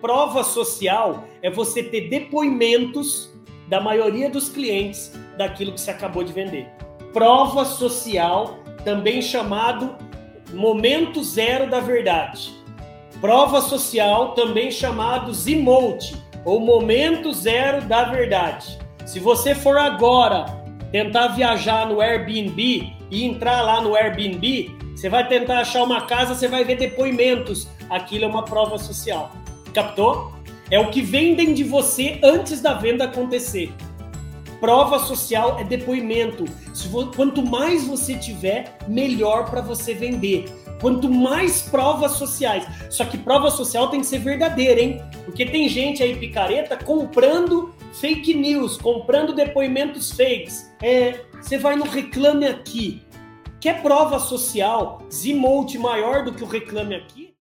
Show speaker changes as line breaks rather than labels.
prova social é você ter depoimentos da maioria dos clientes daquilo que você acabou de vender. Prova social, também chamado momento zero da verdade. Prova social, também chamado Zimote, ou momento zero da verdade. Se você for agora tentar viajar no Airbnb e entrar lá no Airbnb, você vai tentar achar uma casa, você vai ver depoimentos. Aquilo é uma prova social. Captou? É o que vendem de você antes da venda acontecer. Prova social é depoimento. Quanto mais você tiver, melhor para você vender. Quanto mais provas sociais. Só que prova social tem que ser verdadeira, hein? Porque tem gente aí picareta comprando fake news, comprando depoimentos fakes. É, você vai no Reclame Aqui. Quer prova social, Zimote maior do que o Reclame Aqui?